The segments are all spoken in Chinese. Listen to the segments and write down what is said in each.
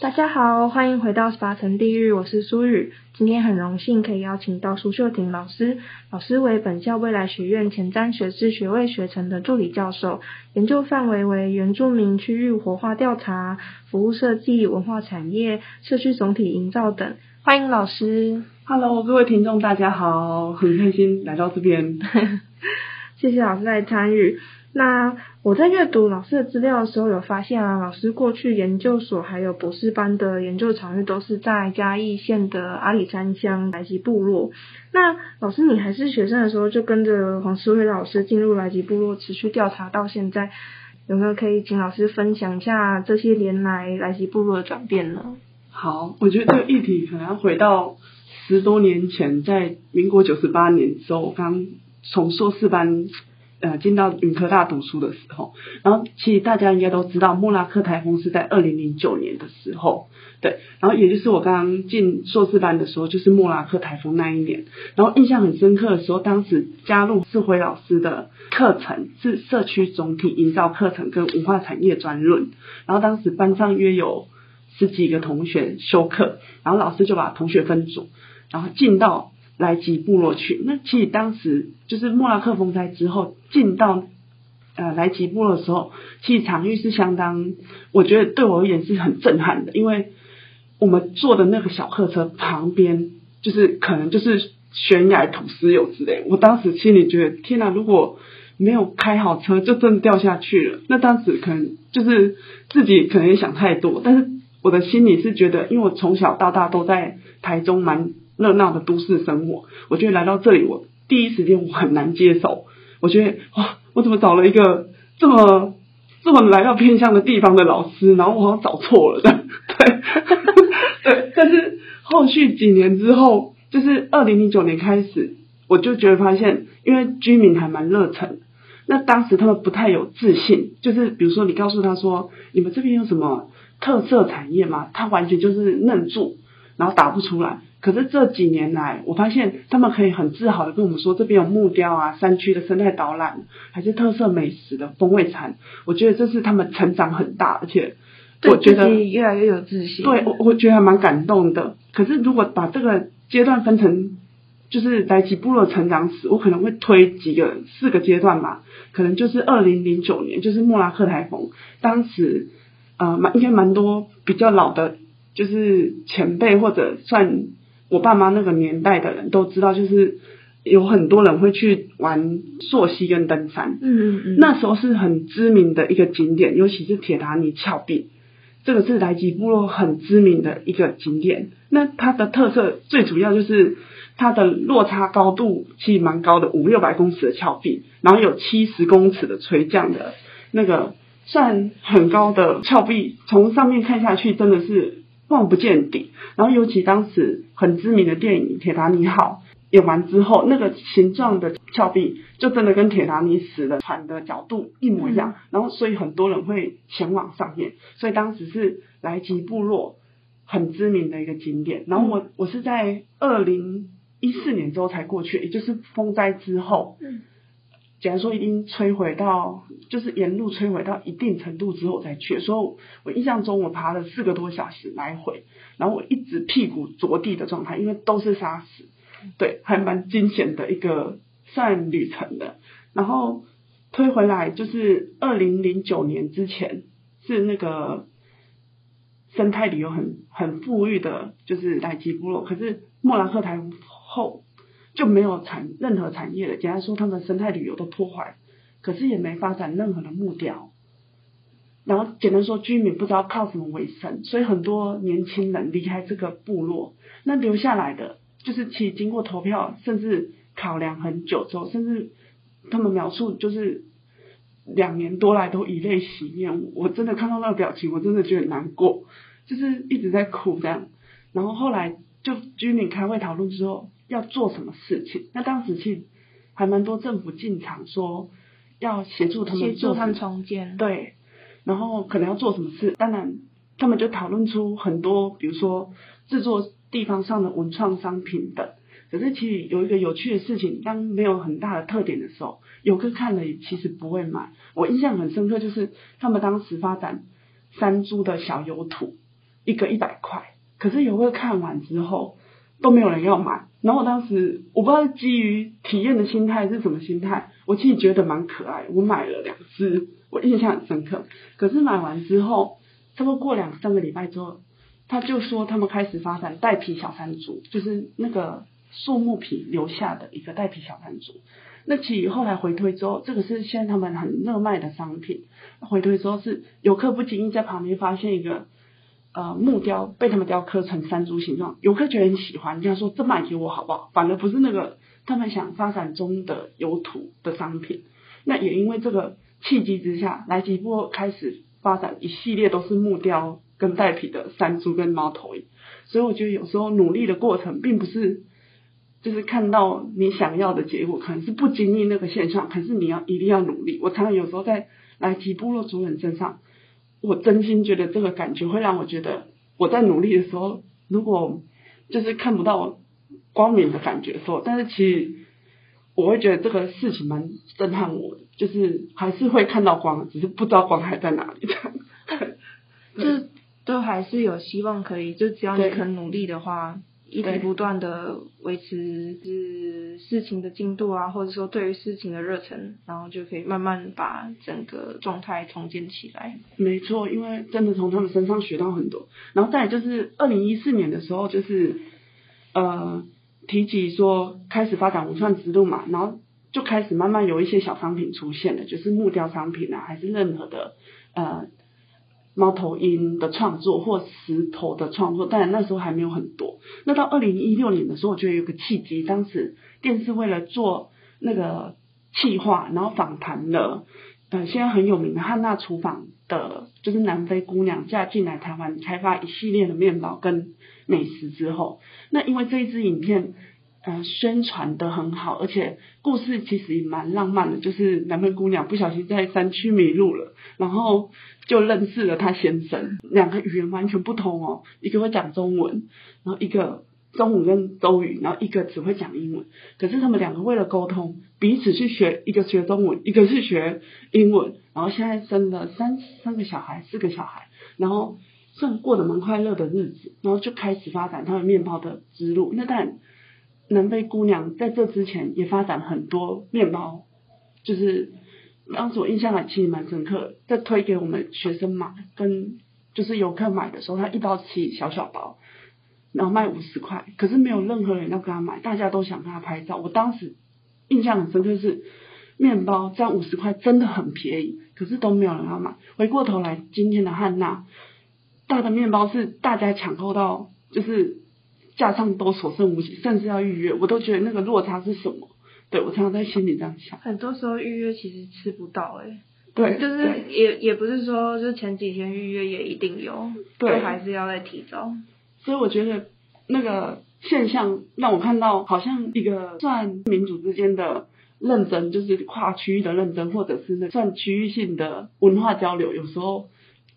大家好，欢迎回到十八层地狱，我是苏雨。今天很荣幸可以邀请到苏秀婷老师，老师为本校未来学院前瞻学士学位学程的助理教授，研究范围为原住民区域活化调查、服务设计、文化产业、社区总体营造等。欢迎老师。Hello，各位听众，大家好，很开心来到这边。谢谢老师来参与。那我在阅读老师的资料的时候，有发现啊，老师过去研究所还有博士班的研究场域都是在嘉义县的阿里山乡来吉部落。那老师，你还是学生的时候就跟着黄思慧老师进入来吉部落，持续调查到现在，有没有可以请老师分享一下这些年来来吉部落的转变呢？好，我觉得这个议题可能要回到十多年前，在民国九十八年之后，刚从硕士班。呃，进到云科大读书的时候，然后其实大家应该都知道，莫拉克台风是在二零零九年的时候，对，然后也就是我刚刚进硕士班的时候，就是莫拉克台风那一年，然后印象很深刻的时候，当时加入世辉老师的课程是社区总体营造课程跟文化产业专论，然后当时班上约有十几个同学修课，然后老师就把同学分组，然后进到。来吉部落去，那其实当时就是莫拉克风灾之后进到呃来吉部落的时候，其实场域是相当，我觉得对我而言是很震撼的，因为我们坐的那个小客车旁边就是可能就是悬崖土石流之类，我当时心里觉得天哪，如果没有开好车，就真的掉下去了。那当时可能就是自己可能也想太多，但是我的心里是觉得，因为我从小到大都在台中蛮。热闹的都市生活，我觉得来到这里，我第一时间我很难接受。我觉得哇，我怎么找了一个这么这么来到偏乡的地方的老师，然后我好像找错了的，对，对。但是后续几年之后，就是二零零九年开始，我就觉得发现，因为居民还蛮热忱，那当时他们不太有自信，就是比如说你告诉他说，你们这边有什么特色产业吗？他完全就是愣住，然后答不出来。可是这几年来，我发现他们可以很自豪的跟我们说，这边有木雕啊、山区的生态导览，还是特色美食的风味餐。我觉得这是他们成长很大，而且我觉得越来越有自信。对，我我觉得还蛮感动的。可是如果把这个阶段分成，就是来吉部落成长史，我可能会推几个四个阶段吧。可能就是二零零九年，就是莫拉克台风，当时呃蛮应该蛮多比较老的，就是前辈或者算。我爸妈那个年代的人都知道，就是有很多人会去玩溯溪跟登山。嗯嗯嗯。那时候是很知名的一个景点，尤其是铁达尼峭壁，这个是来吉部落很知名的一个景点。那它的特色最主要就是它的落差高度其实蛮高的，五六百公尺的峭壁，然后有七十公尺的垂降的那个算很高的峭壁，从上面看下去真的是。望不见底，然后尤其当时很知名的电影《铁达尼号》演完之后，那个形状的峭壁就真的跟铁达尼死的船的角度一模一样，然后所以很多人会前往上面，所以当时是来吉部落很知名的一个景点。然后我我是在二零一四年之后才过去，也就是风灾之后。假如说已经摧毁到，就是沿路摧毁到一定程度之后再去，所以我印象中我爬了四个多小时来回，然后我一直屁股着地的状态，因为都是沙石，对，还蛮惊险的一个算旅程的。然后推回来就是二零零九年之前是那个生态旅游很很富裕的，就是莱吉部落。可是莫拉克台风后就没有产任何产业了，简单说，他们的生态旅游都破坏，可是也没发展任何的木雕。然后简单说，居民不知道靠什么为生，所以很多年轻人离开这个部落，那留下来的就是其经过投票，甚至考量很久之后，甚至他们描述就是。两年多来都以泪洗面，我真的看到那个表情，我真的觉得难过，就是一直在哭这样。然后后来就居民开会讨论之后要做什么事情，那当时其实还蛮多政府进场说要协助他们协助他们重建，对，然后可能要做什么事，当然他们就讨论出很多，比如说制作地方上的文创商品等。可是其实有一个有趣的事情，当没有很大的特点的时候，游客看了也其实不会买。我印象很深刻，就是他们当时发展山猪的小油土，一个一百块，可是游客看完之后都没有人要买。然后我当时我不知道基于体验的心态是什么心态，我其实觉得蛮可爱，我买了两只，我印象很深刻。可是买完之后，差不多过两三个礼拜之后，他就说他们开始发展带皮小山竹，就是那个。树木皮留下的一个带皮小山竹，那其实后来回推之后，这个是现在他们很热卖的商品。回推之后是游客不经意在旁边发现一个呃木雕被他们雕刻成山猪形状，游客觉得很喜欢，这样说这卖给我好不好？反而不是那个他们想发展中的有土的商品。那也因为这个契机之下，来吉部落开始发展一系列都是木雕跟带皮的山猪跟猫头鹰。所以我觉得有时候努力的过程并不是。就是看到你想要的结果，可能是不经意那个现象，可是你要一定要努力。我常常有时候在来吉部落族人身上，我真心觉得这个感觉会让我觉得我在努力的时候，如果就是看不到光明的感觉的时候，但是其实我会觉得这个事情蛮震撼我的，就是还是会看到光，只是不知道光还在哪里。这样，就都还是有希望可以，就只要你肯努力的话。一直不断的维持是事情的进度啊，或者说对于事情的热忱，然后就可以慢慢把整个状态重建起来。没错，因为真的从他们身上学到很多。然后再来就是二零一四年的时候，就是呃提及说开始发展文创之路嘛，然后就开始慢慢有一些小商品出现了，就是木雕商品啊，还是任何的呃。猫头鹰的创作或石头的创作，当然那时候还没有很多。那到二零一六年的时候，我觉得有个契机，当时电视为了做那个企划，然后访谈了，呃，现在很有名的汉娜厨房的，就是南非姑娘嫁进来台湾，开发一系列的面包跟美食之后，那因为这一支影片。呃，宣传得很好，而且故事其实也蛮浪漫的。就是南非姑娘不小心在山区迷路了，然后就认识了她先生，两个语言完全不同哦，一个会讲中文，然后一个中文跟周语，然后一个只会讲英文。可是他们两个为了沟通，彼此去学，一个学中文，一个是学英文，然后现在生了三三个小孩，四个小孩，然后算过得蛮快乐的日子，然后就开始发展他们面包的之路。那但。南非姑娘在这之前也发展很多面包，就是当时我印象还其实蛮深刻，在推给我们学生买跟就是游客买的时候，他一包起小小包，然后卖五十块，可是没有任何人要跟他买，大家都想跟他拍照。我当时印象很深刻是面包这样五十块真的很便宜，可是都没有人要买。回过头来，今天的汉娜大的面包是大家抢购到就是。架上都所剩无几，甚至要预约，我都觉得那个落差是什么？对，我常常在心里这样想。很多时候预约其实吃不到，欸，诶，对，就是也也不是说就是前几天预约也一定有，对，都还是要再提早。所以我觉得那个现象让我看到，好像一个算民主之间的认真，就是跨区域的认真，或者是那算区域性的文化交流，有时候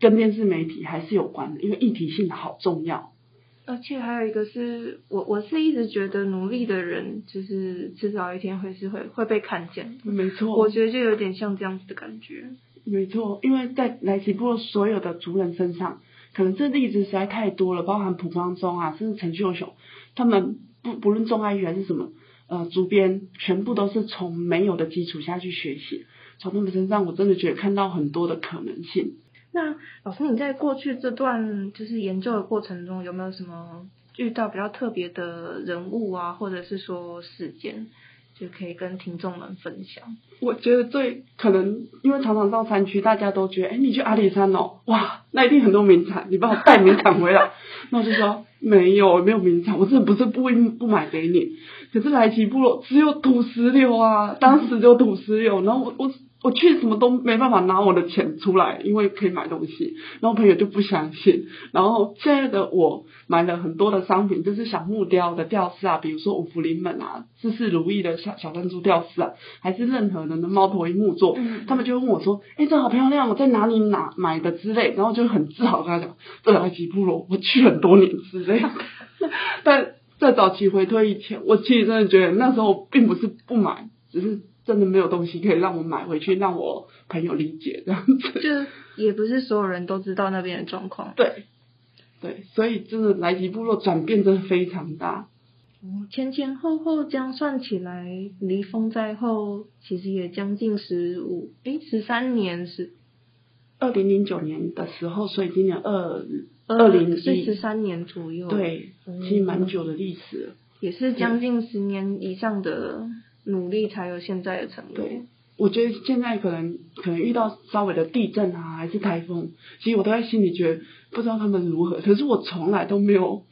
跟电视媒体还是有关的，因为议题性好重要。而且还有一个是我我是一直觉得努力的人，就是迟早一天会是会会被看见。没错，我觉得就有点像这样子的感觉。没错，因为在莱吉部落所有的族人身上，可能这例子实在太多了，包含蒲光中啊，甚至陈秀雄，他们不不论种爱玉还是什么，呃，竹编全部都是从没有的基础下去学习。从他们身上，我真的觉得看到很多的可能性。那老师，你在过去这段就是研究的过程中，有没有什么遇到比较特别的人物啊，或者是说事件，就可以跟听众们分享？我觉得最可能，因为常常到山区，大家都觉得，哎，你去阿里山哦，哇，那一定很多名产，你帮我带名产回来。那我就说没有，没有名产，我真的不是不不买给你。可是来吉部落只有土石流啊，当时就土石流，然后我我。我去什么都没办法拿我的钱出来，因为可以买东西，然后朋友就不相信。然后现在的我买了很多的商品，就是小木雕的吊饰啊，比如说五福临门啊、事事如意的小小珍珠吊饰啊，还是任何人的猫头鹰木作，嗯、他们就问我说：“哎、欸，这好漂亮，我在哪里拿买的之类。”然后就很自豪跟他讲：“这来吉部落，我去很多年之类。” 但在早期回推以前，我其实真的觉得那时候并不是不买，只是。真的没有东西可以让我买回去，让我朋友理解这样子。就也不是所有人都知道那边的状况。对，对，所以真的来吉部落转变真的非常大。前前后后这样算起来，离封灾后其实也将近十五，诶，十三年是二零零九年的时候，所以今年二二零一十三年左右。对，其实蛮久的历史了。也是将近十年以上的。努力才有现在的成果。对，我觉得现在可能可能遇到稍微的地震啊，还是台风，其实我都在心里觉得不知道他们如何。可是我从来都没有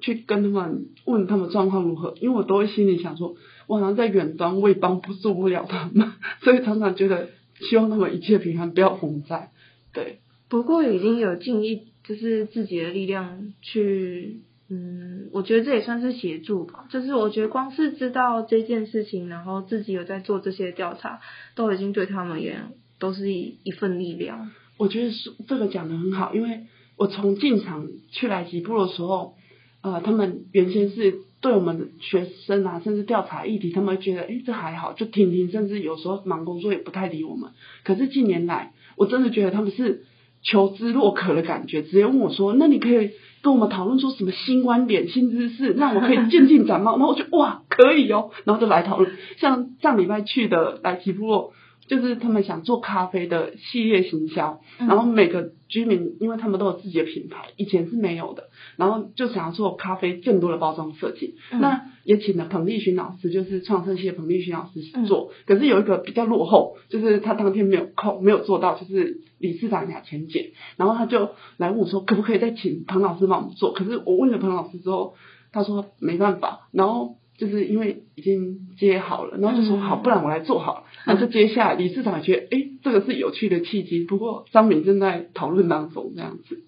去跟他们问他们状况如何，因为我都会心里想说，我好像在远端，我也帮不助不了他们，所以常常觉得希望他们一切平安，不要洪灾。对，不过已经有近一就是自己的力量去。嗯，我觉得这也算是协助吧。就是我觉得光是知道这件事情，然后自己有在做这些调查，都已经对他们也都是一一份力量。我觉得是这个讲的很好，因为我从进场去来吉部的时候，呃，他们原先是对我们学生啊，甚至调查议题，他们觉得，哎，这还好，就听听，甚至有时候忙工作也不太理我们。可是近年来，我真的觉得他们是求知若渴的感觉，直接问我说，那你可以。跟我们讨论出什么新观点、新知识，让我可以渐进展望。然后我就哇，可以哦，然后就来讨论。像上礼拜去的来吉部落，就是他们想做咖啡的系列行销，然后每个居民，因为他们都有自己的品牌，以前是没有的，然后就想要做咖啡更多的包装设计。那也请了彭丽勋老师，就是创设系的彭丽勋老师做。可是有一个比较落后，就是他当天没有空，没有做到，就是。理事长雅钱姐，然后他就来问我说，可不可以再请彭老师帮我们做？可是我问了彭老师之后，他说没办法。然后就是因为已经接好了，然后就说好，不然我来做好了。然后就接下来，理事长也觉得，哎，这个是有趣的契机。不过张敏正在讨论当中，这样子。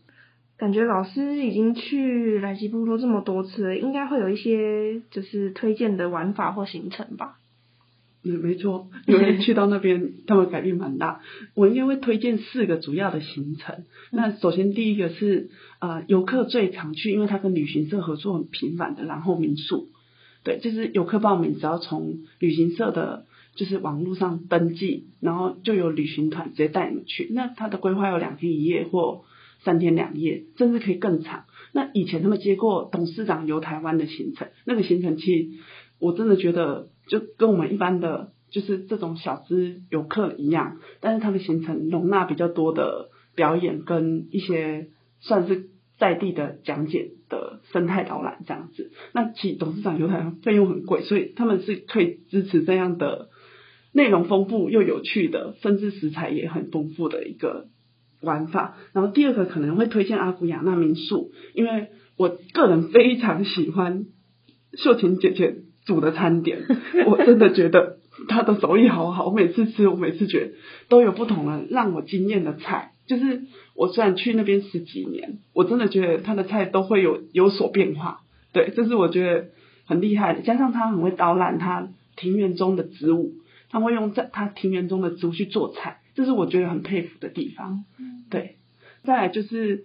感觉老师已经去来吉部落这么多次了，应该会有一些就是推荐的玩法或行程吧。嗯，没错，因为去到那边，他们改变蛮大。我应该会推荐四个主要的行程。那首先第一个是呃游客最常去，因为他跟旅行社合作很频繁的然后民宿。对，就是游客报名，只要从旅行社的，就是网络上登记，然后就有旅行团直接带你们去。那他的规划有两天一夜或三天两夜，甚至可以更长。那以前他们接过董事长游台湾的行程，那个行程其实我真的觉得。就跟我们一般的就是这种小资游客一样，但是他的行程容纳比较多的表演跟一些算是在地的讲解的生态导览这样子。那其董事长游台湾费用很贵，所以他们是可以支持这样的内容丰富又有趣的，甚至食材也很丰富的一个玩法。然后第二个可能会推荐阿古雅那民宿，因为我个人非常喜欢秀琴姐姐。煮的餐点，我真的觉得他的手艺好好。我每次吃，我每次觉得都有不同的让我惊艳的菜。就是我虽然去那边十几年，我真的觉得他的菜都会有有所变化。对，这是我觉得很厉害的。加上他很会导览他庭园中的植物，他会用在他庭园中的植物去做菜，这是我觉得很佩服的地方。对，再来就是。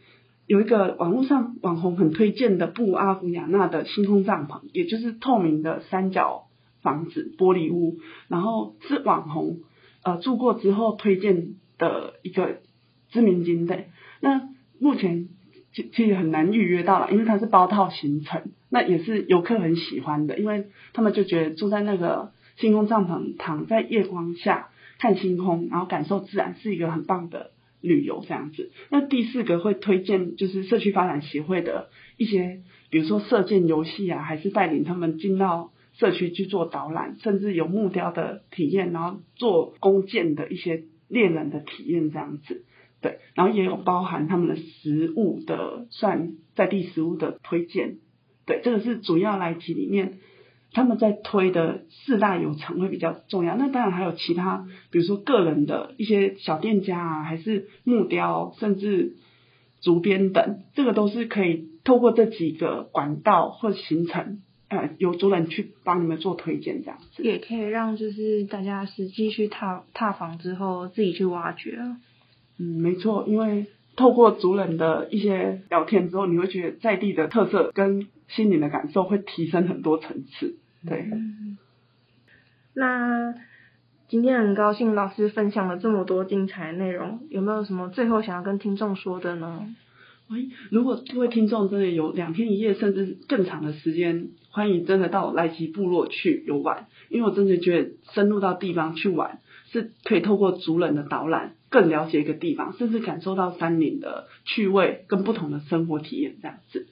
有一个网络上网红很推荐的布阿古亚纳的星空帐篷，也就是透明的三角房子玻璃屋，然后是网红呃住过之后推荐的一个知名景点。那目前其其实很难预约到了，因为它是包套行程，那也是游客很喜欢的，因为他们就觉得住在那个星空帐篷，躺在夜光下看星空，然后感受自然，是一个很棒的。旅游这样子。那第四个会推荐就是社区发展协会的一些，比如说射箭游戏啊，还是带领他们进到社区去做导览，甚至有木雕的体验，然后做弓箭的一些猎人的体验这样子。对，然后也有包含他们的食物的算在地食物的推荐。对，这个是主要来集里面。他们在推的四大有成会比较重要，那当然还有其他，比如说个人的一些小店家啊，还是木雕，甚至竹编等，这个都是可以透过这几个管道或行程，呃，有主人去帮你们做推荐，这样子也可以让就是大家实际去踏踏访之后自己去挖掘。嗯，没错，因为透过族人的一些聊天之后，你会觉得在地的特色跟心灵的感受会提升很多层次。对，那今天很高兴老师分享了这么多精彩的内容，有没有什么最后想要跟听众说的呢？喂，如果各位听众真的有两天一夜甚至更长的时间，欢迎真的到来吉部落去游玩，因为我真的觉得深入到地方去玩，是可以透过族人的导览，更了解一个地方，甚至感受到山林的趣味跟不同的生活体验这样子。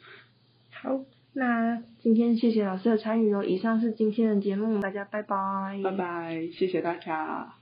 好。那今天谢谢老师的参与哦，以上是今天的节目，大家拜拜。拜拜，谢谢大家。